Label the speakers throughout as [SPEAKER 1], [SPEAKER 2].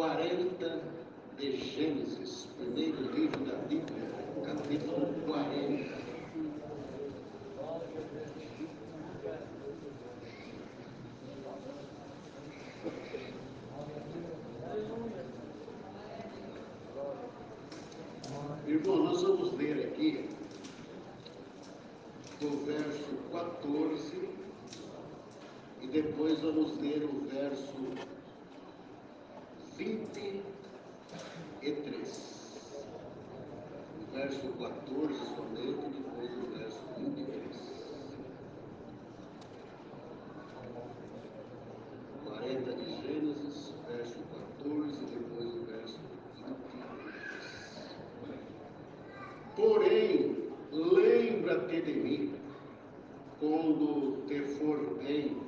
[SPEAKER 1] 40 de Gênesis, primeiro livro da Bíblia, capítulo 40. Irmão, nós vamos ler aqui do verso 14 e depois vamos ler o verso O verso 14 somente e depois o verso 23. 40 de Gênesis, verso 14 e depois o verso 23. Porém, lembra-te de mim, quando te for bem,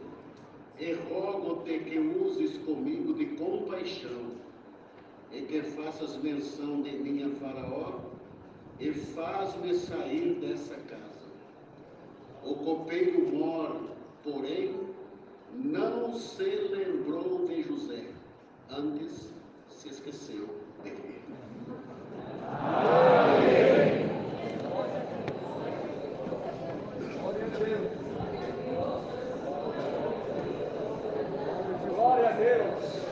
[SPEAKER 1] e rogo-te que uses comigo de compaixão, e que faças menção de mim a Faraó, faz-me sair dessa casa. O copeiro mor, porém, não se lembrou de José, antes se esqueceu dele.
[SPEAKER 2] Glória a Deus.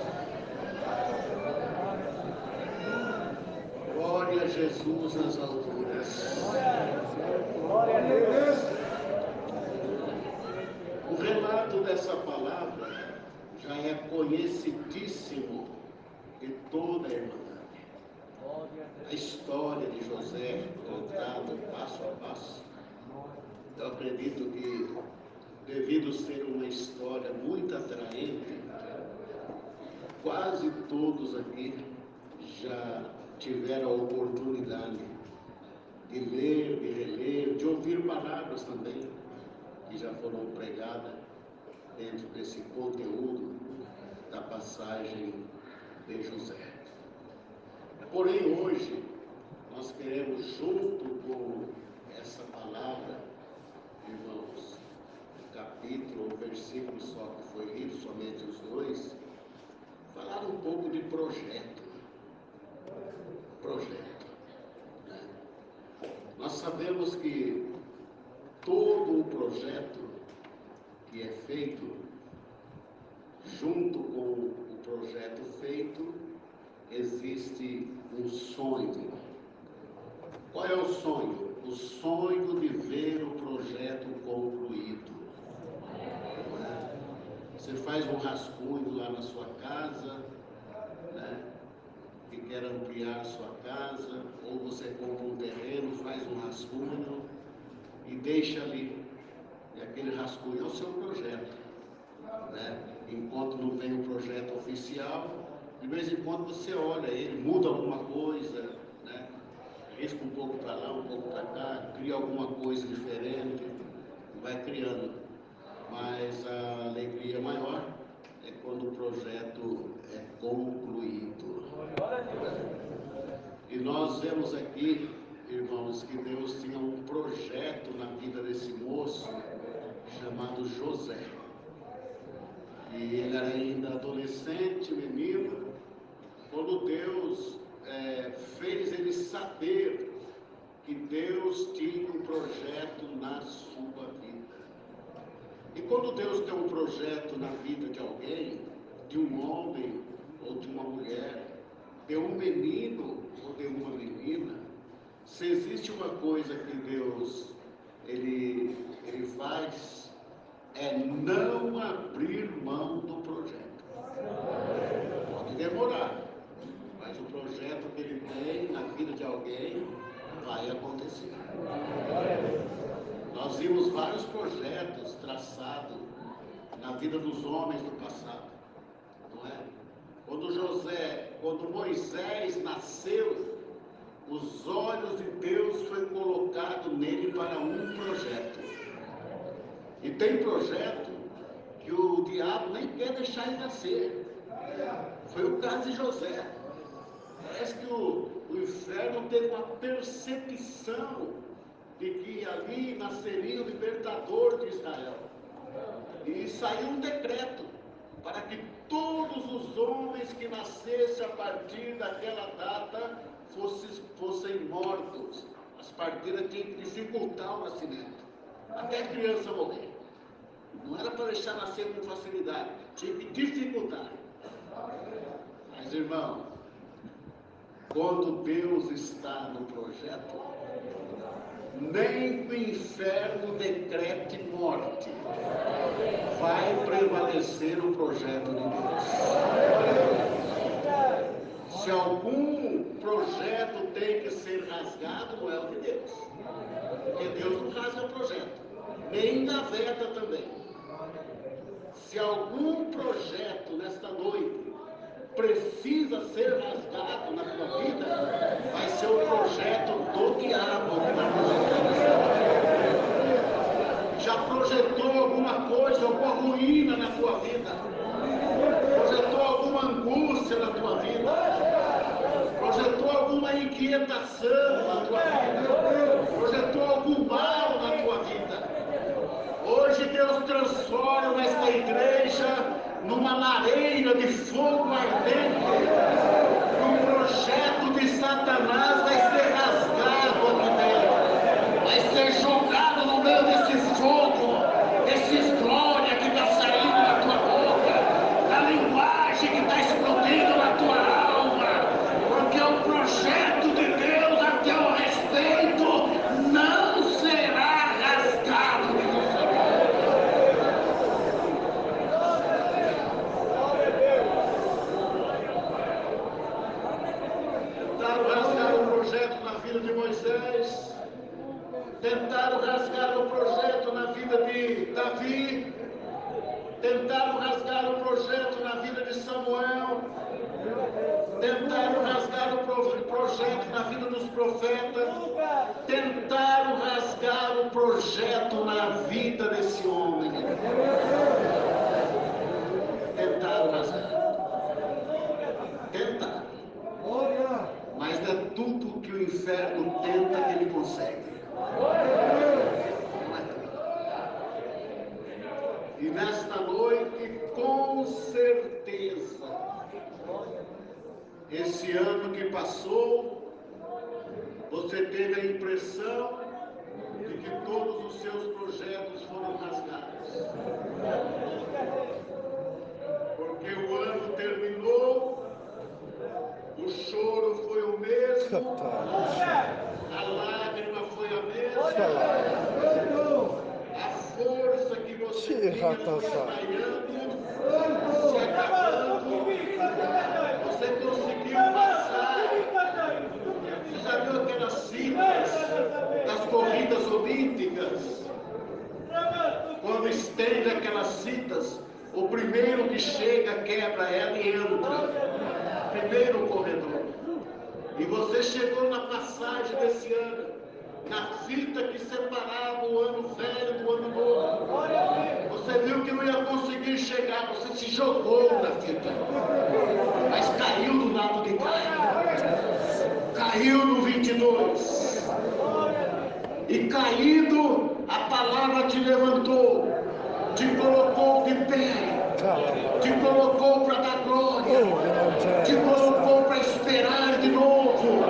[SPEAKER 1] Glória a Jesus nas alturas.
[SPEAKER 2] Glória a Deus.
[SPEAKER 1] O relato dessa palavra já é de toda a Irmandade. A história de José, contado passo a passo. Eu acredito que, devido ser uma história muito atraente, quase todos aqui já tiveram a oportunidade de ler, de reler, de ouvir palavras também que já foram pregadas dentro desse conteúdo da passagem de José. Porém, hoje, nós queremos, junto com essa palavra, irmãos, o capítulo, o versículo só que foi lido, somente os dois, falar um pouco de projeto. Projeto. né? Nós sabemos que todo o projeto que é feito, junto com o projeto feito, existe um sonho. Qual é o sonho? O sonho de ver o projeto concluído. Você faz um rascunho lá na sua casa, né? que quer ampliar sua casa, ou você compra um terreno, faz um rascunho e deixa ali. E aquele rascunho é o seu projeto. Né? Enquanto não vem o projeto oficial, de vez em quando você olha ele, muda alguma coisa, né? risca um pouco para lá, um pouco para cá, cria alguma coisa diferente, vai criando. Mas a alegria maior é quando o projeto é concluído. E nós vemos aqui, irmãos, que Deus tinha um projeto na vida desse moço chamado José. E ele era ainda adolescente, menino, quando Deus eh, fez ele saber que Deus tinha um projeto na sua vida. E quando Deus tem um projeto na vida de alguém, de um homem ou de uma mulher, de um menino ou de uma menina, se existe uma coisa que Deus ele, ele faz, é não abrir mão do projeto. Pode demorar, mas o projeto que ele tem na vida de alguém vai acontecer. Nós vimos vários projetos traçados na vida dos homens do passado, não é? Quando José, quando Moisés nasceu, os olhos de Deus foi colocado nele para um projeto. E tem projeto que o diabo nem quer deixar ele nascer. Foi o caso de José. Parece que o, o inferno teve uma percepção de que ali nasceria o libertador de Israel. E saiu um decreto para que todos os homens que nascessem a partir daquela data fossem, fossem mortos. As parteiras tinham que dificultar o nascimento, até criança morrer. Não era para deixar nascer com facilidade, tinha que dificultar. Mas irmão, quando Deus está no projeto, nem o inferno decrete morte, vai prevalecer o projeto de Deus. Se algum projeto tem que ser rasgado, não é o de Deus. Porque Deus não rasga o projeto, nem engaveta também. Se algum projeto nesta noite precisa ser rasgado na tua vida, vai ser o projeto do diabo que projetar Já projetou alguma coisa, alguma ruína na tua vida? Projetou alguma angústia na tua vida? Projetou alguma inquietação na tua vida? Projetou algum mal na tua vida? Hoje Deus transforma esta igreja numa lareira de fogo ardente. O projeto de Satanás vai ser rasgado aqui dentro, vai ser jogado no meio desse fogo, desses glória que está saindo da tua boca, da linguagem que está explodindo na tua alma, porque o projeto de Deus a teu respeito não será rasgado de você. Tentaram rasgar o projeto na vida de Moisés, tentaram rasgar o projeto na vida de Davi, tentaram rasgar o projeto na vida de Samuel, tentaram rasgar o pro- projeto na vida dos profetas, tentaram rasgar o projeto na vida desse homem. Tentaram rasgar. Tentaram. Mas é tudo que o inferno tenta que ele consegue. E nesta noite, com certeza, esse ano que passou, você teve a impressão de que todos os seus projetos foram rasgados. Porque o ano terminou, o choro foi o mesmo, a lágrima foi a mesma, a força que você tinha foi se acabando, você conseguiu passar. Você citas das corridas olímpicas? Quando estende aquelas citas, o primeiro que chega quebra ela e entra. Primeiro corredor. E você chegou na passagem desse ano, na fita que separava o ano velho do ano novo. Você viu que não ia conseguir chegar, você se jogou na fita. Mas caiu do lado de cá. Caiu no 22. E caído, a palavra te levantou, te colocou de pé, te colocou para dar glória, te colocou para esperar de novo.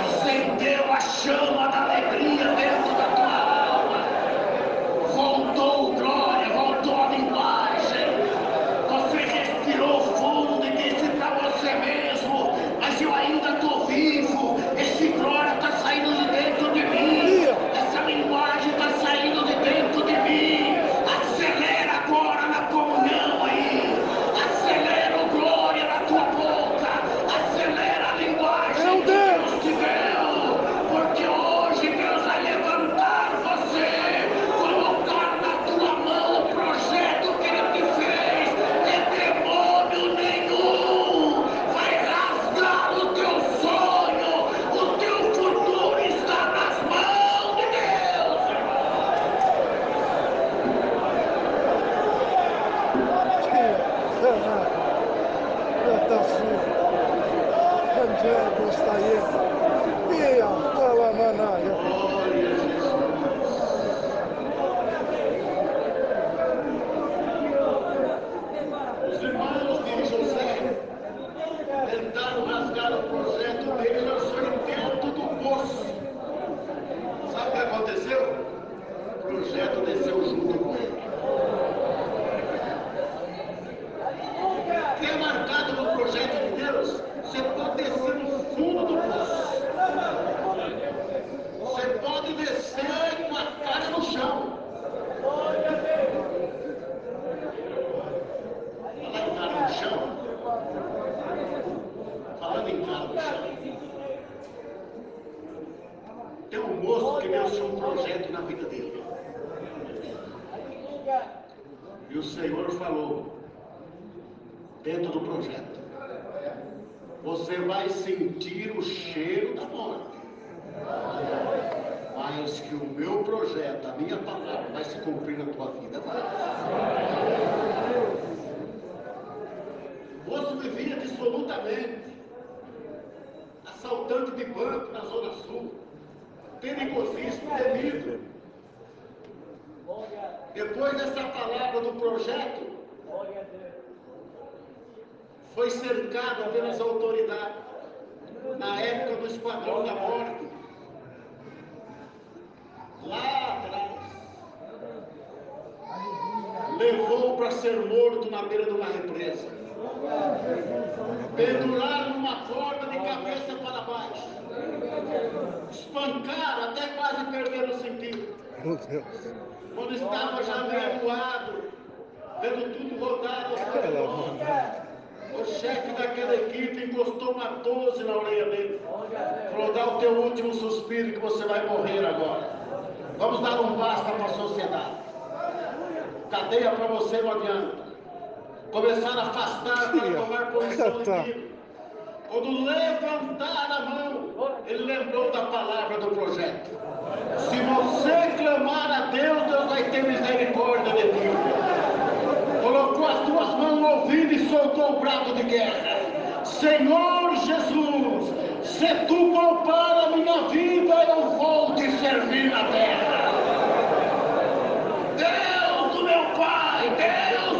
[SPEAKER 1] Acendeu a chama da alegria tinha um projeto na vida dele. E o Senhor falou, dentro do projeto, você vai sentir o cheiro da morte. Mas que o meu projeto, a minha palavra, vai se cumprir na tua vida. O moço vivia dissolutamente, assaltante de banco na Zona Sul, perigosíssimo, temido. Depois dessa palavra do projeto, foi cercado pelas autoridades, na época do Esquadrão da Morte. Lá atrás, levou para ser morto na beira de uma represa. Penduraram numa corda de cabeça para baixo. Espancaram até quase perder o sentido.
[SPEAKER 2] Meu Deus.
[SPEAKER 1] Quando estava já voado, vendo tudo redor, o chefe daquela equipe encostou uma 12 na orelha dele. Falou, dá o teu último suspiro que você vai morrer agora. Vamos dar um basta para a sociedade. Cadeia para você não adianta. Começaram a afastar para tomar posição de tiro. Quando levantaram a mão, ele lembrou da palavra do projeto. Se você clamar a Deus, Deus vai ter misericórdia de ti. Colocou as duas mãos no ouvido e soltou o brado de guerra. Senhor Jesus, se tu poupar a minha vida, eu vou te servir na terra. Deus do meu pai, Deus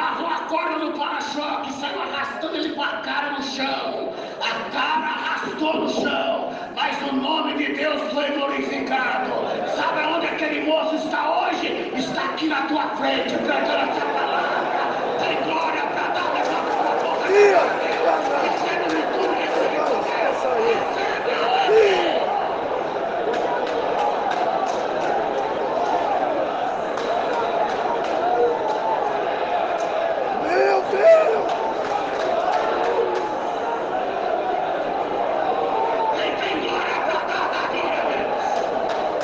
[SPEAKER 1] Amarrou a corda no para-choque, saiu arrastando ele com a cara no chão. A cara arrastou no chão, mas o nome de Deus foi glorificado. Sabe onde aquele moço está hoje? Está aqui na tua frente, pregando essa palavra. Tem glória para dar, levanta a boca.
[SPEAKER 2] Ia
[SPEAKER 1] Recebe de tudo, recebe tudo.
[SPEAKER 2] Essa aí.
[SPEAKER 1] Recebe hoje.
[SPEAKER 2] Ia. Meu Deus.
[SPEAKER 1] Quem tem glória para dar, dá glória a Deus.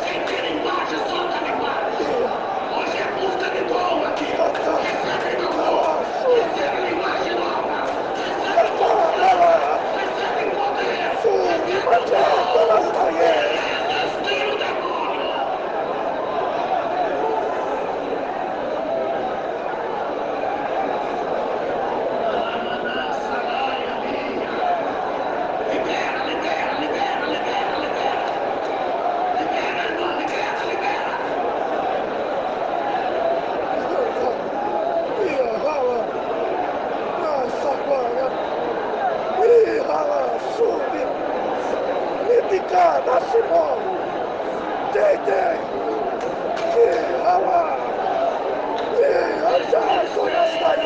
[SPEAKER 1] Quem tem linguagem, solta a linguagem. Hoje é busca de dom aqui. Recebe do dom. Recebe linguagem nova. Recebe poder. Recebe poder.
[SPEAKER 2] Sim, imagina essa aí.
[SPEAKER 1] Destino o demônio. Libera, libera, libera, libera, libera. Libera, irmão, libera, libera.
[SPEAKER 2] Ia rala. Nossa glória. Ih, rala. Sube. Liticada, Simão. Tem, tem. Ih, rala. Ih, ajaço nesta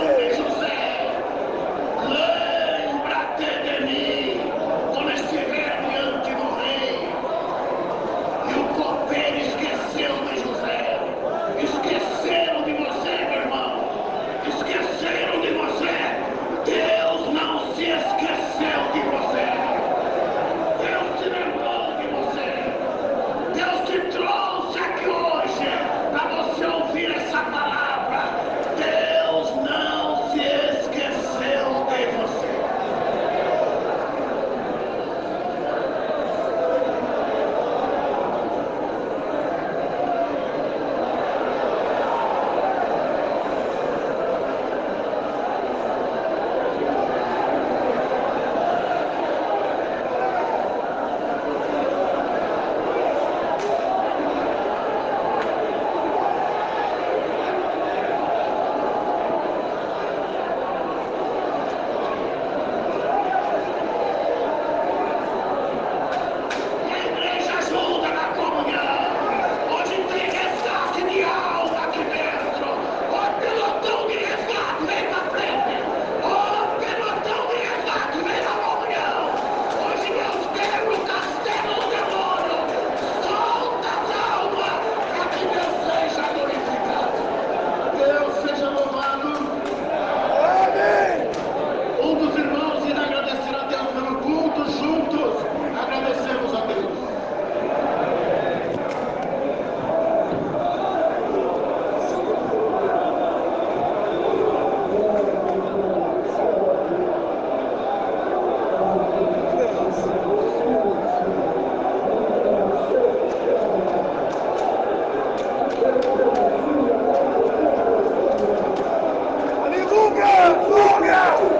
[SPEAKER 1] Portugal!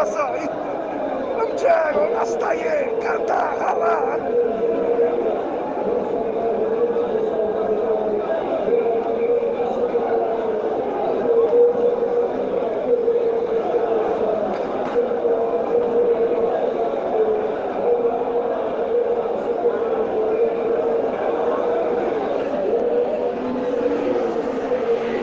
[SPEAKER 1] não aí. Vamos, Thiago,
[SPEAKER 2] nós aí, cantar, lá